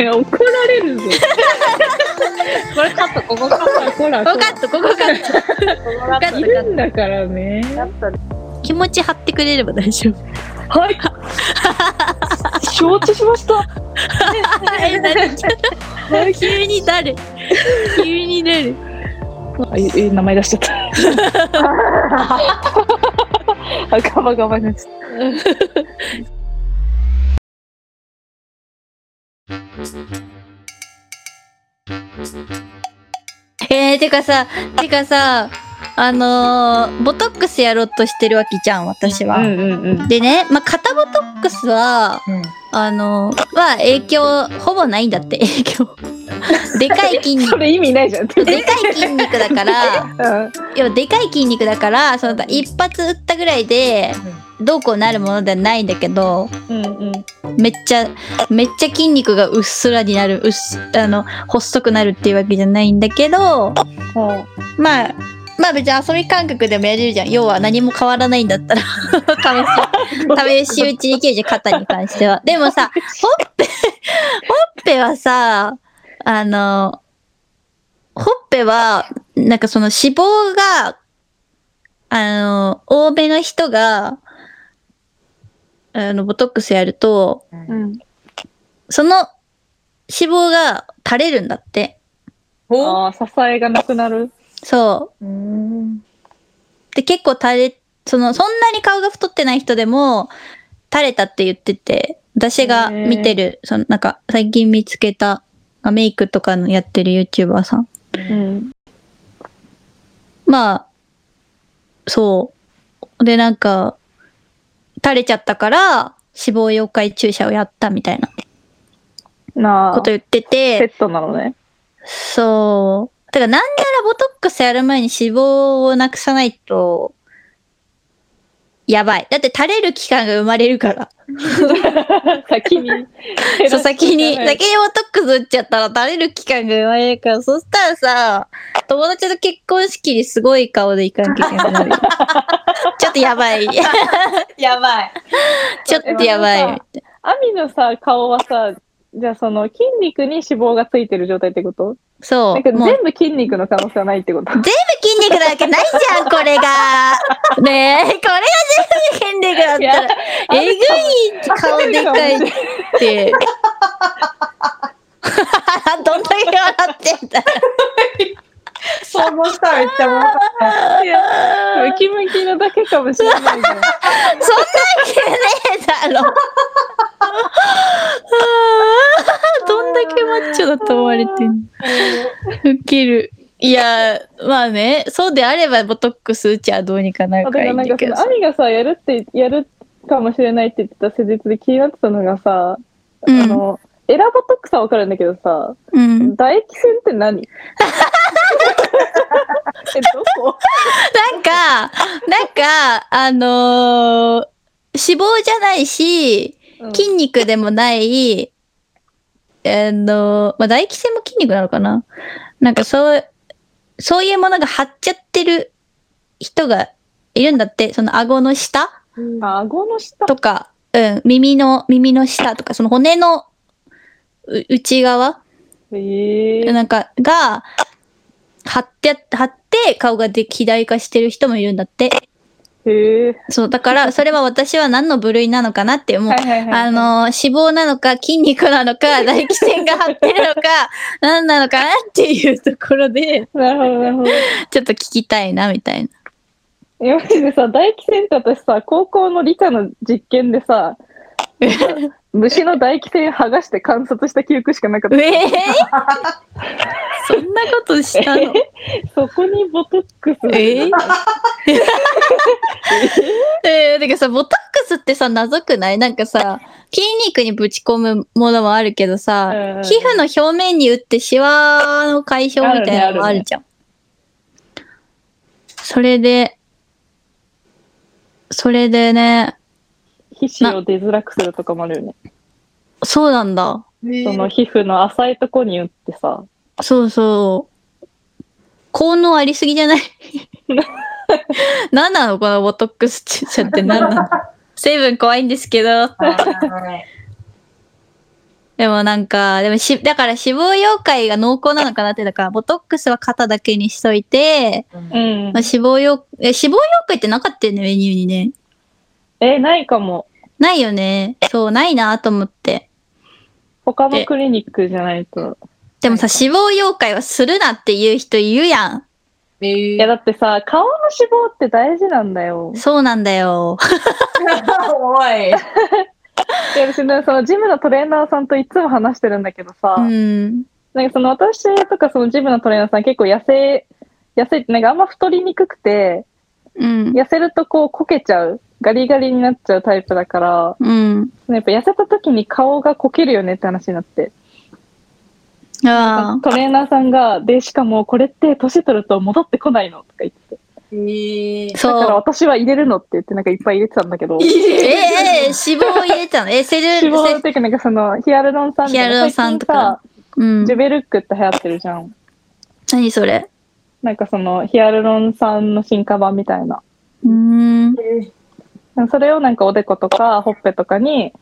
いや怒られるぞ。これカット、ここカット、ほら。ここカット、ここカット。ここいるんだからね。気持ち張ってくれれば大丈夫。はい。承知しました。え、何ちょっと急に誰急に誰あ、いい名前出しちゃった。あ、ガバガバになっちゃっえー、てかさ、てかさ、あのー、ボトックスやろうとしてるわけじゃん、私は。た。うんうんうん。でね、まあ、肩ボトックスは、あのー、は影響、ほぼないんだって、影響。でかい筋肉、それ意味ないじゃん。でかい筋肉だから、うん要はでかい筋肉だから、その一発打ったぐらいで、どうこうなるものではないんだけど、うんうん。めっちゃ、めっちゃ筋肉がうっすらになる、うっす、あの、細くなるっていうわけじゃないんだけど、はまあ、まあ別に遊び感覚でもやれるじゃん。要は何も変わらないんだったら、試し、試し打ちできるじゃん、肩に関しては。でもさ、ほっぺ、ほっぺはさ、あの、ほっぺは、なんかその脂肪が、あの、多めの人が、あの、ボトックスやると、うん。その脂肪が垂れるんだって。ああ、支えがなくなる？そう。うん。で、結構垂れ、その、そんなに顔が太ってない人でも、垂れたって言ってて、私が見てる、その、なんか、最近見つけた、あメイクとかのやってる YouTuber さん。うん。まあ、そう。で、なんか、垂れちゃったから、脂肪溶解注射をやったみたいななあ。こと言ってセて、ットなのね。そう。だから、なんならボトックスやる前に脂肪をなくさないと、やばい。だって垂れる期間が生まれるから。先に。そう、先に、先にボトックス打っちゃったら垂れる期間が生まれるから、そしたらさ、友達の結婚式にすごい顔で行かなきゃいけなくなるよ。ちょっとやばい。やばい。ちょっとやばい。アミのさ、顔はさ、じゃあその筋肉に脂肪がついてる状態ってこと？そう。だけどもう全部筋肉の可能性はないってこと？全部筋肉なわけないじゃん、これが。ねえ、これが全部筋肉だったら、えぐい顔でかいって。どんだけ笑ってんだ想像したらめっちゃ面白い。いや、ムキムキのだけかもしれないじゃん。そんなわけねえだろ。どんだけマッチョだと思われてんのウケる。いや、まあね、そうであればボトックス打ちゃどうにかなるだかからいいんだけどらなんかその、アミがさ、やるって、やるかもしれないって言ってた施術で気になってたのがさ、うん。あの、エラボトックスはわかるんだけどさ、うん。唾液腺って何？え、どこ？なんか、なんか、あのー脂肪じゃないし、うん。筋肉でもない、あのーまあ、唾液腺も筋肉なのかな？なんかそう、そういうものが張っちゃってる人がいるんだって、その顎の下？あ、顎の下？とか、うん、耳の、耳の下とか、その骨のう内側？ええ。なんか、が、張って、張って顔がで肥大化してる人もいるんだって。へえ。そう、だから、それは私は何の部類なのかなって、もう、はいはいはいあの、脂肪なのか、筋肉なのか、唾液腺が張ってるのか、何なのかなっていうところで、なるほど、なるほど。ちょっと聞きたいな、みたいな。いや、マジでさ、唾液腺って私さ、高校の理科の実験でさ、虫の唾液腺剥がして観察した記憶しかなかった。ええそんなことしたの？そこにボトックス。え えー、てかさ、ボトックスってさ、謎くない？なんかさ、筋肉にぶち込むものもあるけどさ、うん皮膚の表面に打ってシワの解消みたいなのもあるじゃん。それで、それでね、皮脂を出づらくするとかもあるよね。そうなんだ。その皮膚の浅いとこに打ってさ。そうそう。効能ありすぎじゃない？何なのこのボトックス注射って何なの？成分怖いんですけど。いでもなんか、でもし、だから脂肪溶解が濃厚なのかなって、だから、ボトックスは肩だけにしといて、うんまあ、。脂肪溶、え、脂肪溶解ってなかったよね、メニューにね。え、ないかも。ないよね。そう、ないなと思って。他のクリニックじゃないと。でもさ、脂肪溶解はするなって言う人いるやん。えいや、だってさ、顔の脂肪って大事なんだよ。そうなんだよ。おい。いや、私ね、そのジムのトレーナーさんといつも話してるんだけどさ、うん。なんかその私とかそのジムのトレーナーさん結構痩せ、痩せってなんかあんま太りにくくて、うん。痩せるとこうこけちゃう、ガリガリになっちゃうタイプだから、うん。やっぱ痩せた時に顔がこけるよねって話になって。トレーナーさんが、で、しかもこれって年取ると戻ってこないのとか言って。えだから。私は入れるのって言ってなんかいっぱい入れてたんだけど、ええ脂肪を入れたの？え、セル、脂肪っセていうかなんかそのヒアルロン酸ヒアルロン酸とかうんさ、ジ。ュベルックって流行ってるじゃん。何それ？なんかそのヒアルロン酸の進化版みたいな。うーん。それをなんかおでことかほっぺとかに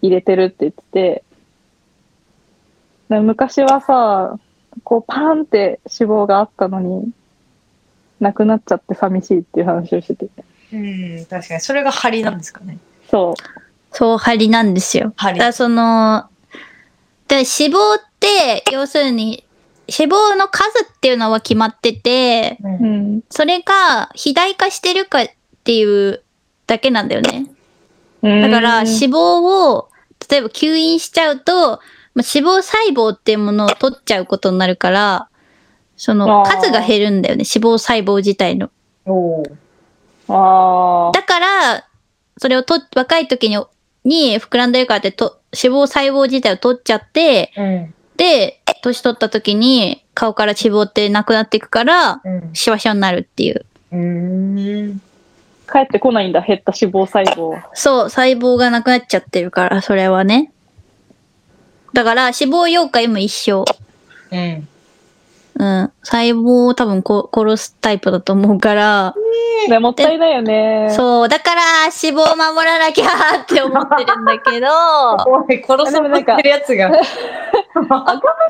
入れてるって言ってて、で昔はさ、こうパーンって脂肪があったのに、なくなっちゃって寂しいっていう話をしてて。うん、確かに。それが張りなんですかね。そそう、針なんですよ。針だからその、で脂肪って、要するに、脂肪の数っていうのは決まってて、う。うん。それが肥大化してるかっていうだけなんだよね。だから脂うん肪を、例えば吸引しちゃうと、まあ脂肪細胞っていうものを取っちゃうことになるから、その数が減るんだよね、脂肪細胞自体の。だから、それをと、若い時に、に膨らんでるからってと、脂肪細胞自体を取っちゃって、うん。で、年取った時に顔から脂肪ってなくなっていくから、うん。シワシワになるっていう。うーん。帰ってこないんだ、減った脂肪細胞は。そう、細胞がなくなっちゃってるから、それはね。だから、脂肪溶解も一緒。うん。うん。細胞を多分こ殺すタイプだと思うから、ね、もったいないよね。そう、だから脂肪を守らなきゃって思ってるんだけど、おい、殺そうとしてるやつが。顎の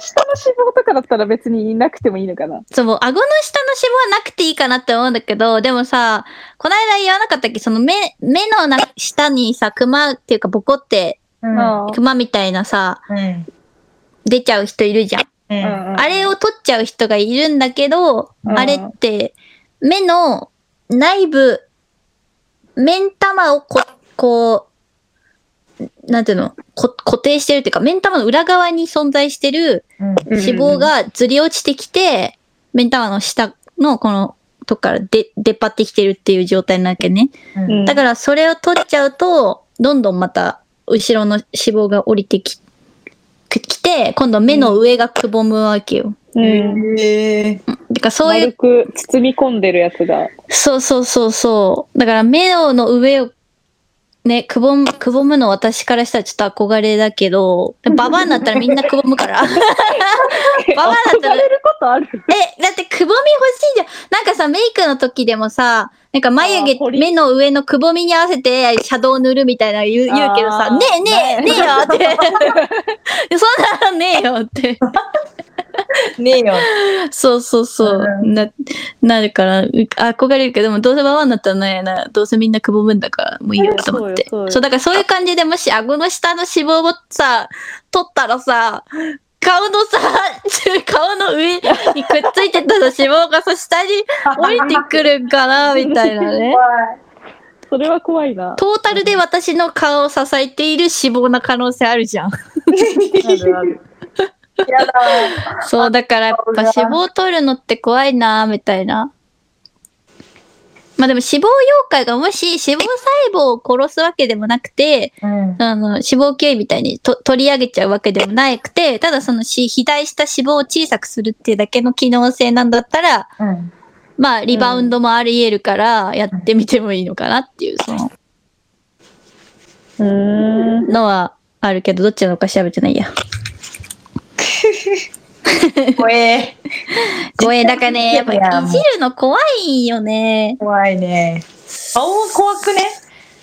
下の脂肪とかだったら別にいなくてもいいのかな。そう、顎の下の脂肪はなくていいかなって思うんだけど、でもさ、この間言わなかったっけ？その目、目のな下にさ、クマっていうかボコって、うん。あクマみたいなさ、うん。出ちゃう人いるじゃん。うん。あれを取っちゃう人がいるんだけど、うんあれって、目の内部、目ん玉をこ、こう、なんていうの、こ固定してるっていうか、目ん玉の裏側に存在してるうん。脂肪がずり落ちてきて、目ん玉の下のこのとこから出、出っ張ってきてるっていう状態なわけね。うん。だからそれを取っちゃうと、どんどんまた後ろの脂肪が降りてき、きて、今度目の上がくぼむわけよ。うん。へえ。だからそういう丸く包み込んでるやつが。そうそうそうそう。だから目の上をね、くぼむ、くぼむの私からしたらちょっと憧れだけど、ババアになったらみんなくぼむから。ババアだったら、憧れることあるえ、だってくぼみ欲しいじゃん。なんかさ、メイクの時でもさ、なんか眉毛目の上のくぼみに合わせてシャドウ塗るみたいな言う言うけどさ、ねえねえ、ねねえよって。そんなのねえよって。ねえよ。そうそうそう。うんな、なるから、う憧れるけど、でもどうせババアになったらねな、どうせみんなくぼむんだから、もういいよと思って。そうよそうよそう、だからそういう感じでもし顎の下の脂肪をさ、取ったらさ、顔のさ、顔の上にくっついてた脂肪がさ、下に 降りてくるんかな、みたいなね。それは怖いな。トータルで私の顔を支えている脂肪な可能性あるじゃん。あるある。やだ。そう、だからやっぱ脂肪取るのって怖いな、みたいな。まあでも脂肪溶解がもし脂肪細胞を殺すわけでもなくて、うん。あの脂肪球みたいにと取り上げちゃうわけでもなくて、ただそのし肥大した脂肪を小さくするっていうだけの機能性なんだったら、うん。まあリバウンドもあり得るからやってみてもいいのかなっていうそのうーん。のはあるけど、どっちなのか調べてないや。怖え。怖い。だからね、やっぱいじるの怖いよね。怖いね。顔は怖くね？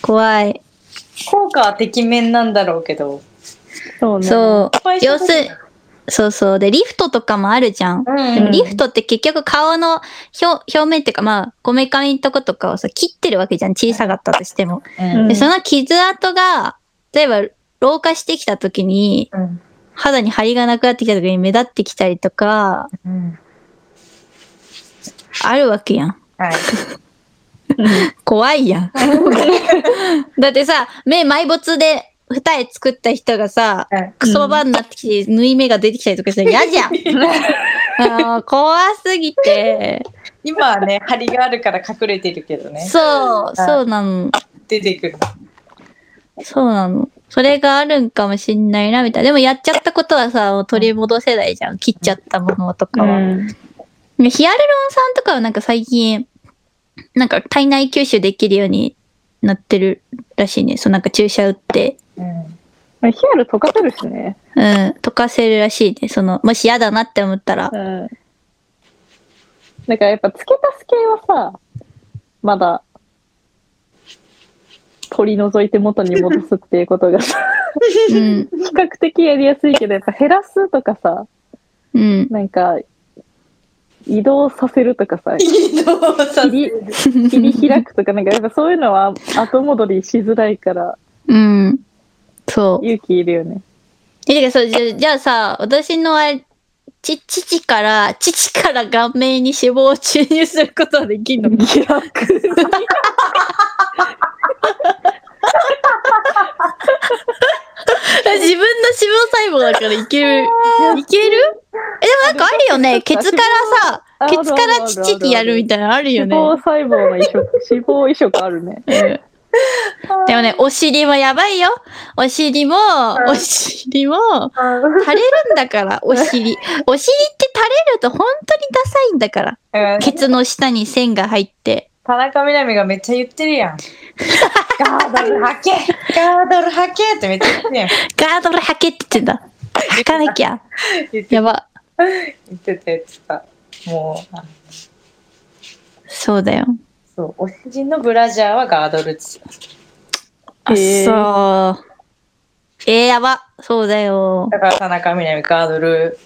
怖い。効果はてきめんなんだろうけど。そうね。そう。要する、そうそう。で、リフトとかもあるじゃん。うんでもリフトって結局顔の表表面っていうかまあ、こめかみのとことかをさ、切ってるわけじゃん。小さかったとしても。うんで、その傷跡が、例えば老化してきた時に、うん肌に張りがなくなってきた時に目立ってきたりとか、うんあるわけやん。はい。怖いやん。だってさ、目埋没で二重作った人がさ、はいクソバになってきて、縫い目が出てきたりとかしたら嫌じゃん。怖すぎて。今はね、張りがあるから隠れてるけどね。そう、そうなの。出てくる。そうなの。それがあるんかもしんないな、みたいな。でもやっちゃったことはさ、取り戻せないじゃん。切っちゃったものとかは。うん。でヒアルロン酸とかはなんか最近、なんか体内吸収できるようになってるらしいね。そうなんか注射打って、うん。ヒアル溶かせるしね。うん、溶かせるらしいね。その、もし嫌だなって思ったら。うん。だからやっぱ付け足す系はさ、まだ、取り除いて元に戻すっていうことがさ、うん、比較的やりやすいけど、やっぱ減らすとかさ、うん。なんか、移動させるとかさ、移動させ切り切り開くとか、なんかやっぱそういうのは後戻りしづらいから、うん。そう。勇気いるよね。え、てかそう、じゃじゃあさ、私のあれ、ち、父から、父から顔面に脂肪を注入することはできんの逆に。自分の脂肪細胞だからいける。いける？え、でもなんかあるよね。ケツからさ、あケツから父にやるみたいなのあるよね。脂肪細胞の移植、脂肪移植あるね。うん でもね、お尻もやばいよ。お尻も、お尻も、垂れるんだから、お尻。お尻って垂れると本当にダサいんだから。うんケツの下に線が入って。田中みな実がめっちゃ言ってるやん。ガードル履けガードル履けってめっちゃ言ってるやん。ガードル履けって言ってんだ。履かなきゃ。やば。言ってた言ってた。もう、あそうだよ。そう、お尻のブラジャーはガードルっつあ、へーそう。えー、やば。そうだよ。だから田中みな実ガードル、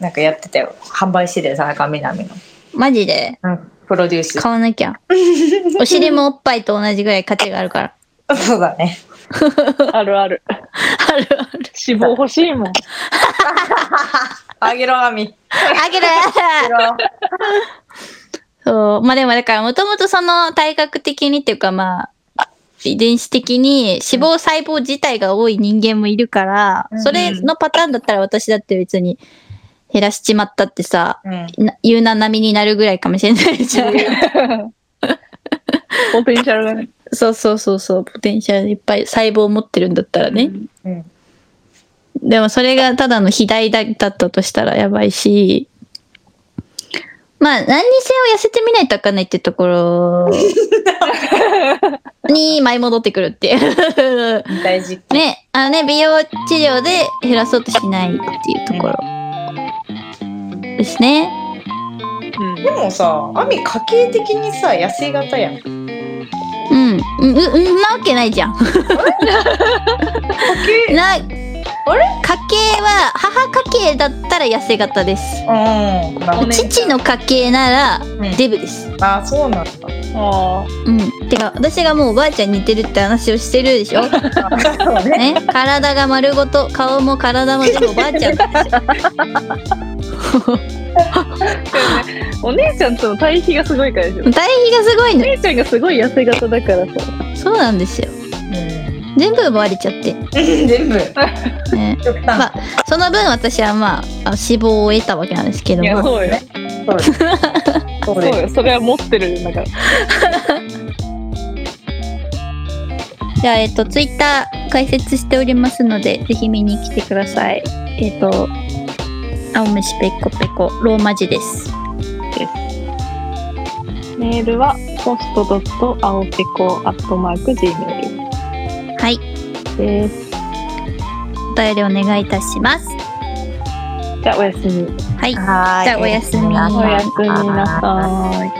なんかやってたよ。販売してたよ、田中みな実の。マジで？うん、プロデュース。買わなきゃ。お尻もおっぱいと同じぐらい価値があるから。そうだね。あるある。あるある。脂肪欲しいもん。あげろ、アミ。あげるあげろ。そう。まあでもだからもともとその体格的にっていうかまあ、遺伝子的に脂肪細胞自体が多い人間もいるから、うんそれのパターンだったら私だって別に減らしちまったってさ、うん。な有難並みになるぐらいかもしれないじゃん。ポテンシャルがね。そうそうそうそう、ポテンシャルいっぱい細胞を持ってるんだったらね。うん。でもそれがただの肥大だったとしたらやばいし、まあ何にせよ痩せてみないとわかんないってところ に舞い戻ってくるっていう。大事。ね、あのね、美容治療で減らそうとしないっていうところですね。でもさ、アミ家計的にさ、痩せ型やん。家うん。うん、う、うんなわけないじゃん。計 な、あれ？家計は、母家系だったら痩せ型です。うん。父の家系ならんデブです。あ、そうなんだ。あうん。てか、私がもうおばあちゃんに似てるって話をしてるでしょ？そうね。ね？体が丸ごと、顔も体も全部おばあちゃん。お姉ちゃんとの対比がすごいからでしょ。対比がすごいの。お姉ちゃんがすごい痩せ型だからさ。そうなんですよ。全部奪われちゃって。うん。全部。ね。まあ、その分私はまあ、あ脂肪を得たわけなんですけどいや、も。そうよ。そう。よ。それは持ってるんだから。じゃあ、えっと、ツイッター開設しておりますので、ぜひ見に来てください。えっと、青虫ペコペコ、ローマ字です。メールは、ポストドット青ペコアットマーク Gmail はい。です。お便りお願いいたします。じゃあ、おやすみ。はい。はーい。じゃあおやすみおやすみなさい。